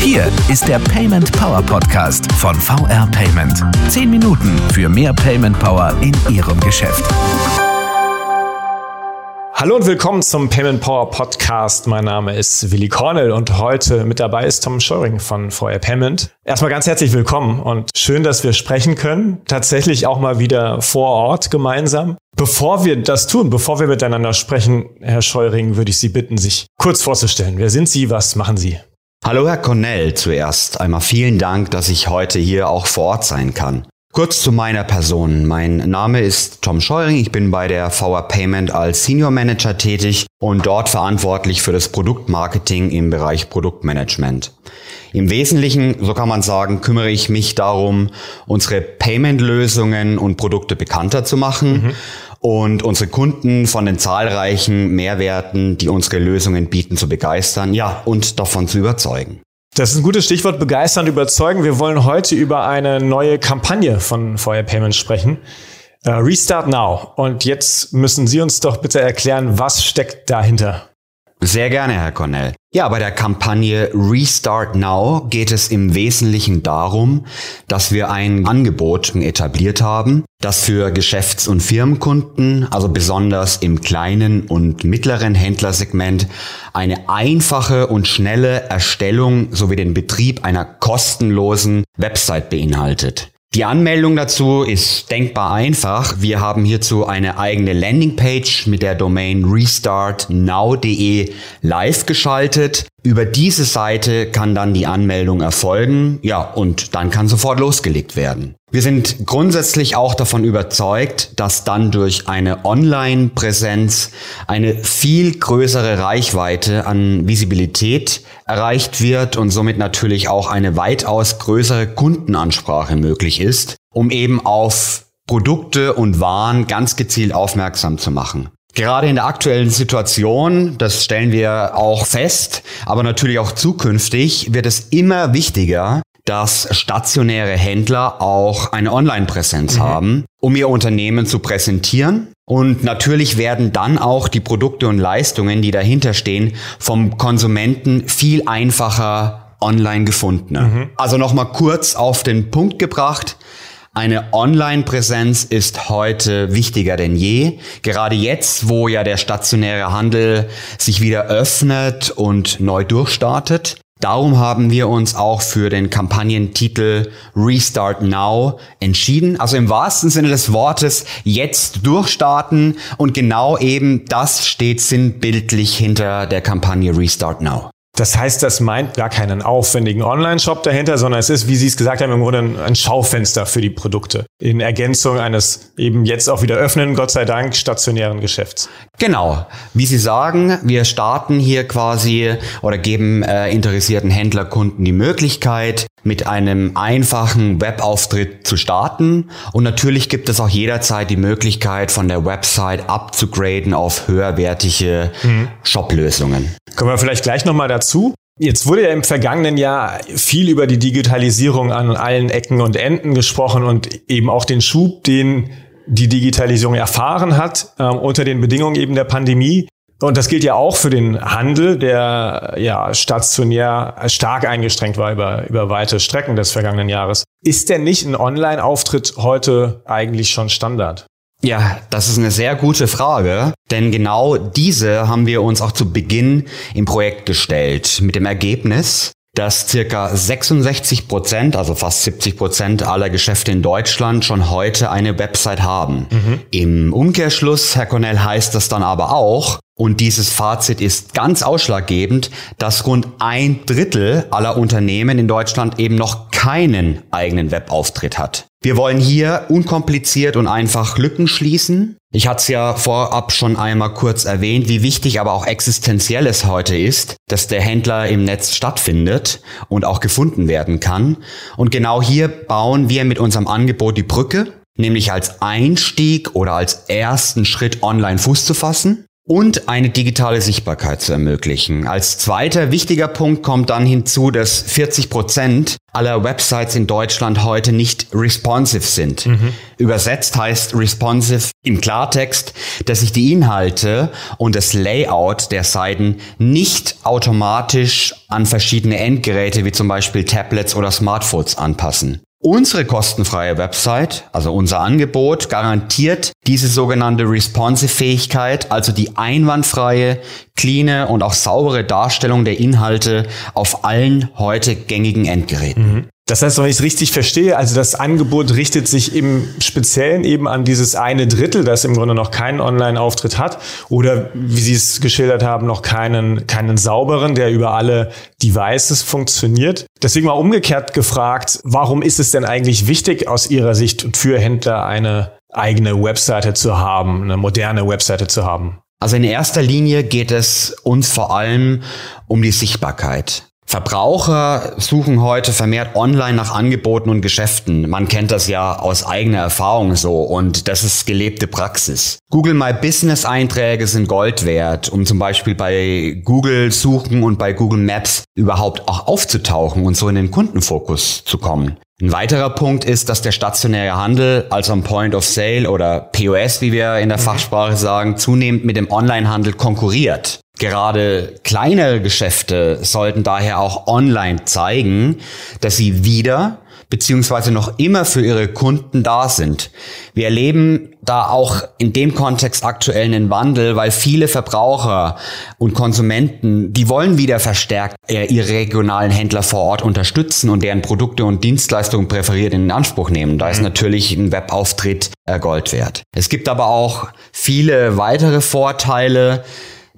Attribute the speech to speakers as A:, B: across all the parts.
A: Hier ist der Payment Power Podcast von VR Payment. Zehn Minuten für mehr Payment Power in Ihrem Geschäft.
B: Hallo und willkommen zum Payment Power Podcast. Mein Name ist Willi Cornell und heute mit dabei ist Tom Scheuring von VR Payment. Erstmal ganz herzlich willkommen und schön, dass wir sprechen können. Tatsächlich auch mal wieder vor Ort gemeinsam. Bevor wir das tun, bevor wir miteinander sprechen, Herr Scheuring, würde ich Sie bitten, sich kurz vorzustellen. Wer sind Sie? Was machen Sie?
C: Hallo Herr Cornell zuerst. Einmal vielen Dank, dass ich heute hier auch vor Ort sein kann. Kurz zu meiner Person. Mein Name ist Tom Scheuring. Ich bin bei der VR Payment als Senior Manager tätig und dort verantwortlich für das Produktmarketing im Bereich Produktmanagement. Im Wesentlichen, so kann man sagen, kümmere ich mich darum, unsere Payment-Lösungen und Produkte bekannter zu machen. Mhm und unsere Kunden von den zahlreichen Mehrwerten, die unsere Lösungen bieten, zu begeistern, ja, und davon zu überzeugen.
B: Das ist ein gutes Stichwort, begeistern, überzeugen. Wir wollen heute über eine neue Kampagne von Feuer Payments sprechen. Uh, Restart Now. Und jetzt müssen Sie uns doch bitte erklären, was steckt dahinter?
C: Sehr gerne, Herr Cornell. Ja, bei der Kampagne Restart Now geht es im Wesentlichen darum, dass wir ein Angebot etabliert haben, das für Geschäfts- und Firmenkunden, also besonders im kleinen und mittleren Händlersegment, eine einfache und schnelle Erstellung sowie den Betrieb einer kostenlosen Website beinhaltet. Die Anmeldung dazu ist denkbar einfach. Wir haben hierzu eine eigene Landingpage mit der Domain restartnow.de live geschaltet. Über diese Seite kann dann die Anmeldung erfolgen. Ja, und dann kann sofort losgelegt werden. Wir sind grundsätzlich auch davon überzeugt, dass dann durch eine Online-Präsenz eine viel größere Reichweite an Visibilität erreicht wird und somit natürlich auch eine weitaus größere Kundenansprache möglich ist, um eben auf Produkte und Waren ganz gezielt aufmerksam zu machen. Gerade in der aktuellen Situation, das stellen wir auch fest, aber natürlich auch zukünftig, wird es immer wichtiger, dass stationäre Händler auch eine Online-Präsenz mhm. haben, um ihr Unternehmen zu präsentieren. Und natürlich werden dann auch die Produkte und Leistungen, die dahinter stehen, vom Konsumenten viel einfacher online gefunden. Mhm. Also nochmal kurz auf den Punkt gebracht. Eine Online-Präsenz ist heute wichtiger denn je. Gerade jetzt, wo ja der stationäre Handel sich wieder öffnet und neu durchstartet. Darum haben wir uns auch für den Kampagnentitel Restart Now entschieden. Also im wahrsten Sinne des Wortes jetzt durchstarten und genau eben das steht sinnbildlich hinter der Kampagne Restart Now.
B: Das heißt, das meint gar keinen aufwendigen Online-Shop dahinter, sondern es ist, wie Sie es gesagt haben, im Grunde ein Schaufenster für die Produkte. In Ergänzung eines eben jetzt auch wieder öffnen, Gott sei Dank, stationären Geschäfts.
C: Genau. Wie Sie sagen, wir starten hier quasi oder geben äh, interessierten Händlerkunden die Möglichkeit, mit einem einfachen Webauftritt zu starten. Und natürlich gibt es auch jederzeit die Möglichkeit, von der Website abzugraden auf höherwertige mhm. Shop-Lösungen.
B: Kommen wir vielleicht gleich nochmal dazu. Jetzt wurde ja im vergangenen Jahr viel über die Digitalisierung an allen Ecken und Enden gesprochen und eben auch den Schub, den die Digitalisierung erfahren hat, äh, unter den Bedingungen eben der Pandemie. Und das gilt ja auch für den Handel, der ja stationär stark eingeschränkt war über, über weite Strecken des vergangenen Jahres. Ist denn nicht ein Online-Auftritt heute eigentlich schon Standard?
C: Ja, das ist eine sehr gute Frage, denn genau diese haben wir uns auch zu Beginn im Projekt gestellt, mit dem Ergebnis, dass circa 66 Prozent, also fast 70 Prozent aller Geschäfte in Deutschland schon heute eine Website haben. Mhm. Im Umkehrschluss, Herr Cornell, heißt das dann aber auch, und dieses Fazit ist ganz ausschlaggebend, dass rund ein Drittel aller Unternehmen in Deutschland eben noch keinen eigenen Webauftritt hat. Wir wollen hier unkompliziert und einfach Lücken schließen. Ich hatte es ja vorab schon einmal kurz erwähnt, wie wichtig, aber auch existenziell es heute ist, dass der Händler im Netz stattfindet und auch gefunden werden kann. Und genau hier bauen wir mit unserem Angebot die Brücke, nämlich als Einstieg oder als ersten Schritt online Fuß zu fassen und eine digitale Sichtbarkeit zu ermöglichen. Als zweiter wichtiger Punkt kommt dann hinzu, dass 40 Prozent aller Websites in Deutschland heute nicht responsive sind. Mhm. Übersetzt heißt responsive im Klartext, dass sich die Inhalte und das Layout der Seiten nicht automatisch an verschiedene Endgeräte wie zum Beispiel Tablets oder Smartphones anpassen. Unsere kostenfreie Website, also unser Angebot, garantiert diese sogenannte Responsive-Fähigkeit, also die einwandfreie, cleane und auch saubere Darstellung der Inhalte auf allen heute gängigen Endgeräten. Mhm.
B: Das heißt, wenn ich es richtig verstehe, also das Angebot richtet sich im Speziellen eben an dieses eine Drittel, das im Grunde noch keinen Online-Auftritt hat oder wie Sie es geschildert haben, noch keinen, keinen sauberen, der über alle Devices funktioniert. Deswegen mal umgekehrt gefragt, warum ist es denn eigentlich wichtig aus Ihrer Sicht und für Händler eine eigene Webseite zu haben, eine moderne Webseite zu haben?
C: Also in erster Linie geht es uns vor allem um die Sichtbarkeit. Verbraucher suchen heute vermehrt online nach Angeboten und Geschäften. Man kennt das ja aus eigener Erfahrung so und das ist gelebte Praxis. Google My Business Einträge sind Gold wert, um zum Beispiel bei Google Suchen und bei Google Maps überhaupt auch aufzutauchen und so in den Kundenfokus zu kommen. Ein weiterer Punkt ist, dass der stationäre Handel, also am Point of Sale oder POS, wie wir in der mhm. Fachsprache sagen, zunehmend mit dem Onlinehandel konkurriert. Gerade kleinere Geschäfte sollten daher auch online zeigen, dass sie wieder beziehungsweise noch immer für ihre Kunden da sind. Wir erleben da auch in dem Kontext aktuell einen Wandel, weil viele Verbraucher und Konsumenten, die wollen wieder verstärkt ihre regionalen Händler vor Ort unterstützen und deren Produkte und Dienstleistungen präferiert in Anspruch nehmen. Da ist mhm. natürlich ein Webauftritt Gold wert. Es gibt aber auch viele weitere Vorteile,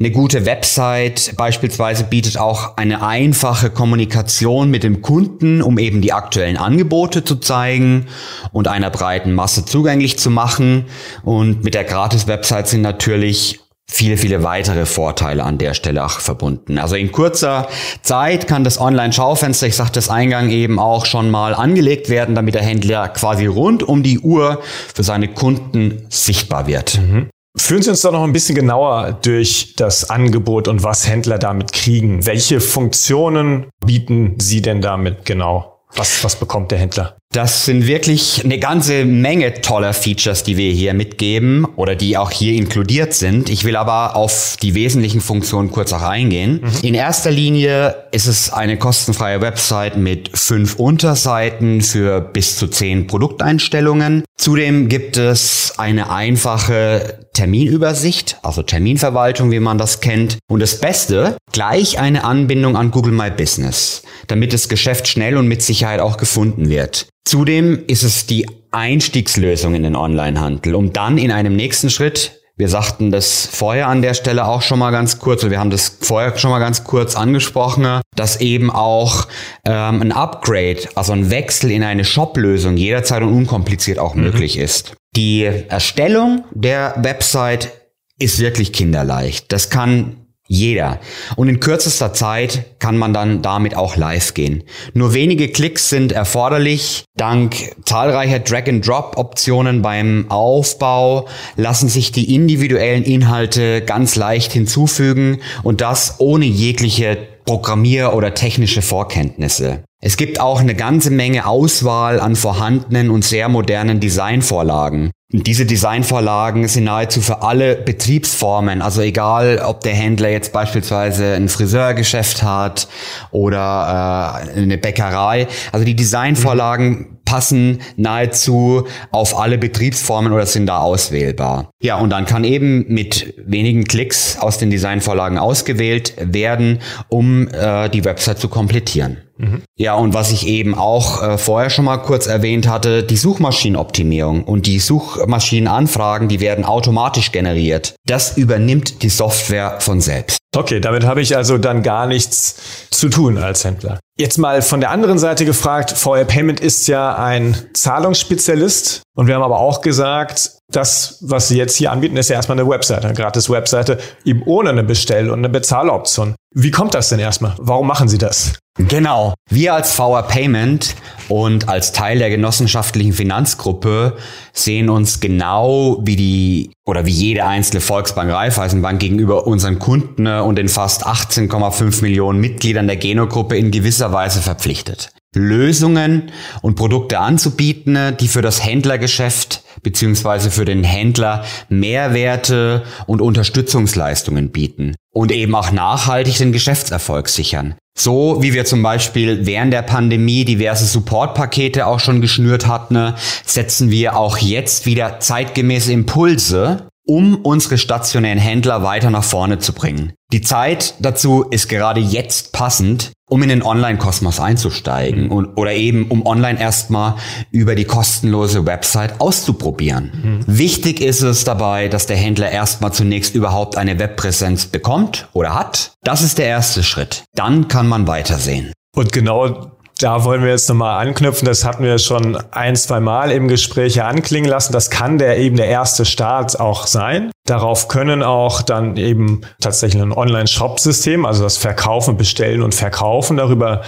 C: eine gute Website beispielsweise bietet auch eine einfache Kommunikation mit dem Kunden, um eben die aktuellen Angebote zu zeigen und einer breiten Masse zugänglich zu machen. Und mit der Gratis-Website sind natürlich viele, viele weitere Vorteile an der Stelle auch verbunden. Also in kurzer Zeit kann das Online-Schaufenster, ich sagte das Eingang eben auch schon mal angelegt werden, damit der Händler quasi rund um die Uhr für seine Kunden sichtbar wird. Mhm.
B: Führen Sie uns doch noch ein bisschen genauer durch das Angebot und was Händler damit kriegen. Welche Funktionen bieten Sie denn damit genau? Was, was bekommt der Händler?
C: Das sind wirklich eine ganze Menge toller Features, die wir hier mitgeben oder die auch hier inkludiert sind. Ich will aber auf die wesentlichen Funktionen kurz auch eingehen. Mhm. In erster Linie ist es eine kostenfreie Website mit fünf Unterseiten für bis zu zehn Produkteinstellungen. Zudem gibt es eine einfache Terminübersicht, also Terminverwaltung, wie man das kennt. Und das Beste, gleich eine Anbindung an Google My Business, damit das Geschäft schnell und mit Sicherheit auch gefunden wird. Zudem ist es die Einstiegslösung in den Onlinehandel, um dann in einem nächsten Schritt wir sagten das vorher an der Stelle auch schon mal ganz kurz, wir haben das vorher schon mal ganz kurz angesprochen, dass eben auch ähm, ein Upgrade, also ein Wechsel in eine Shop-Lösung jederzeit und unkompliziert auch mhm. möglich ist. Die Erstellung der Website ist wirklich kinderleicht. Das kann jeder. Und in kürzester Zeit kann man dann damit auch live gehen. Nur wenige Klicks sind erforderlich. Dank zahlreicher Drag-and-Drop-Optionen beim Aufbau lassen sich die individuellen Inhalte ganz leicht hinzufügen und das ohne jegliche Programmier- oder technische Vorkenntnisse. Es gibt auch eine ganze Menge Auswahl an vorhandenen und sehr modernen Designvorlagen. Diese Designvorlagen sind nahezu für alle Betriebsformen, also egal, ob der Händler jetzt beispielsweise ein Friseurgeschäft hat oder äh, eine Bäckerei. Also die Designvorlagen passen nahezu auf alle Betriebsformen oder sind da auswählbar. Ja, und dann kann eben mit wenigen Klicks aus den Designvorlagen ausgewählt werden, um äh, die Website zu komplettieren. Mhm. Ja, und was ich eben auch äh, vorher schon mal kurz erwähnt hatte, die Suchmaschinenoptimierung und die Suchmaschinenanfragen, die werden automatisch generiert. Das übernimmt die Software von selbst.
B: Okay, damit habe ich also dann gar nichts zu tun als Händler. Jetzt mal von der anderen Seite gefragt, VR Payment ist ja ein Zahlungsspezialist und wir haben aber auch gesagt, das, was Sie jetzt hier anbieten, ist ja erstmal eine Webseite, eine gratis Webseite, eben ohne eine Bestell- und eine Bezahloption. Wie kommt das denn erstmal? Warum machen Sie das?
C: Genau. Wir als VR Payment und als Teil der genossenschaftlichen Finanzgruppe sehen uns genau wie die oder wie jede einzelne Volksbank Raiffeisenbank gegenüber unseren Kunden und den fast 18,5 Millionen Mitgliedern der Genogruppe in gewisser Weise verpflichtet. Lösungen und Produkte anzubieten, die für das Händlergeschäft beziehungsweise für den Händler Mehrwerte und Unterstützungsleistungen bieten und eben auch nachhaltig den Geschäftserfolg sichern. So wie wir zum Beispiel während der Pandemie diverse Supportpakete auch schon geschnürt hatten, setzen wir auch jetzt wieder zeitgemäße Impulse, um unsere stationären Händler weiter nach vorne zu bringen. Die Zeit dazu ist gerade jetzt passend, um in den Online-Kosmos einzusteigen mhm. und, oder eben um online erstmal über die kostenlose Website auszuprobieren. Mhm. Wichtig ist es dabei, dass der Händler erstmal zunächst überhaupt eine Webpräsenz bekommt oder hat. Das ist der erste Schritt. Dann kann man weitersehen.
B: Und genau da wollen wir jetzt nochmal anknüpfen. Das hatten wir schon ein, zwei Mal im Gespräch anklingen lassen. Das kann der eben der erste Start auch sein. Darauf können auch dann eben tatsächlich ein Online-Shop-System, also das Verkaufen, Bestellen und Verkaufen darüber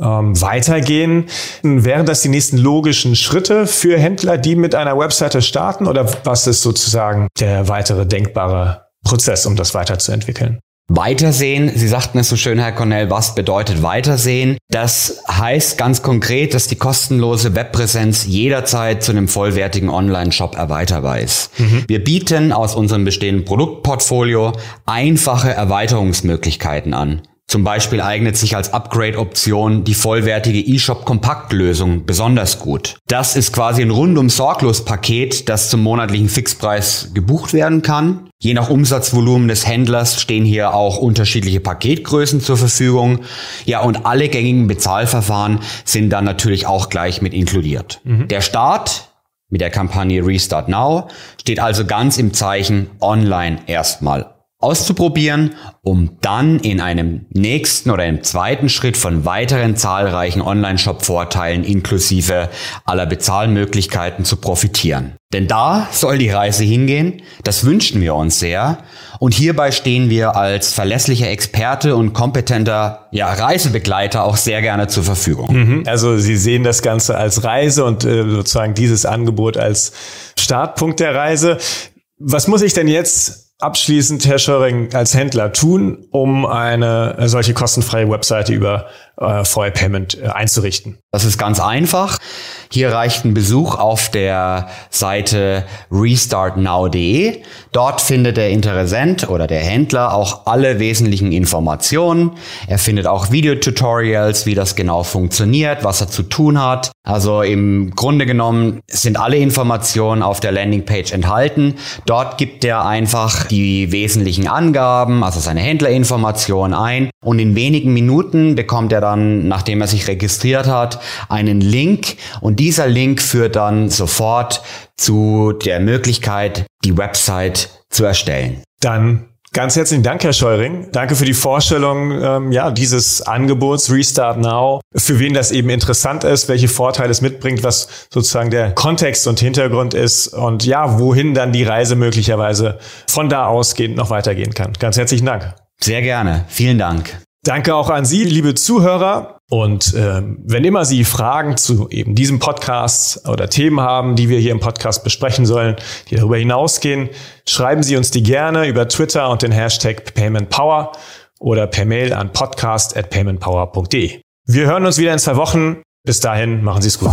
B: ähm, weitergehen. Wären das die nächsten logischen Schritte für Händler, die mit einer Webseite starten oder was ist sozusagen der weitere denkbare Prozess, um das weiterzuentwickeln?
C: Weitersehen, Sie sagten es so schön, Herr Cornell, was bedeutet Weitersehen? Das heißt ganz konkret, dass die kostenlose Webpräsenz jederzeit zu einem vollwertigen Online-Shop erweiterbar ist. Mhm. Wir bieten aus unserem bestehenden Produktportfolio einfache Erweiterungsmöglichkeiten an. Zum Beispiel eignet sich als Upgrade-Option die vollwertige eShop-Kompaktlösung besonders gut. Das ist quasi ein rundum sorglos Paket, das zum monatlichen Fixpreis gebucht werden kann. Je nach Umsatzvolumen des Händlers stehen hier auch unterschiedliche Paketgrößen zur Verfügung. Ja, und alle gängigen Bezahlverfahren sind dann natürlich auch gleich mit inkludiert. Mhm. Der Start mit der Kampagne Restart Now steht also ganz im Zeichen online erstmal auszuprobieren, um dann in einem nächsten oder im zweiten Schritt von weiteren zahlreichen Online-Shop-Vorteilen inklusive aller Bezahlmöglichkeiten zu profitieren. Denn da soll die Reise hingehen, das wünschen wir uns sehr. Und hierbei stehen wir als verlässlicher Experte und kompetenter ja, Reisebegleiter auch sehr gerne zur Verfügung.
B: Mhm. Also Sie sehen das Ganze als Reise und äh, sozusagen dieses Angebot als Startpunkt der Reise. Was muss ich denn jetzt abschließend, Herr Schöring, als Händler tun, um eine solche kostenfreie Webseite über äh, VR Payment äh, einzurichten?
C: Das ist ganz einfach. Hier reicht ein Besuch auf der Seite restartnow.de. Dort findet der Interessent oder der Händler auch alle wesentlichen Informationen. Er findet auch Videotutorials, wie das genau funktioniert, was er zu tun hat. Also im Grunde genommen sind alle Informationen auf der Landingpage enthalten. Dort gibt er einfach die wesentlichen Angaben, also seine Händlerinformationen ein und in wenigen Minuten bekommt er dann, nachdem er sich registriert hat, einen Link und dieser Link führt dann sofort zu der Möglichkeit, die Website zu erstellen.
B: Dann Ganz herzlichen Dank, Herr Scheuring. Danke für die Vorstellung ähm, ja, dieses Angebots Restart Now, für wen das eben interessant ist, welche Vorteile es mitbringt, was sozusagen der Kontext und Hintergrund ist und ja, wohin dann die Reise möglicherweise von da ausgehend noch weitergehen kann. Ganz herzlichen Dank.
C: Sehr gerne. Vielen Dank.
B: Danke auch an Sie, liebe Zuhörer. Und äh, wenn immer Sie Fragen zu eben diesem Podcast oder Themen haben, die wir hier im Podcast besprechen sollen, die darüber hinausgehen, schreiben Sie uns die gerne über Twitter und den Hashtag PaymentPower oder per Mail an podcast@paymentpower.de. Wir hören uns wieder in zwei Wochen. Bis dahin, machen Sie es gut.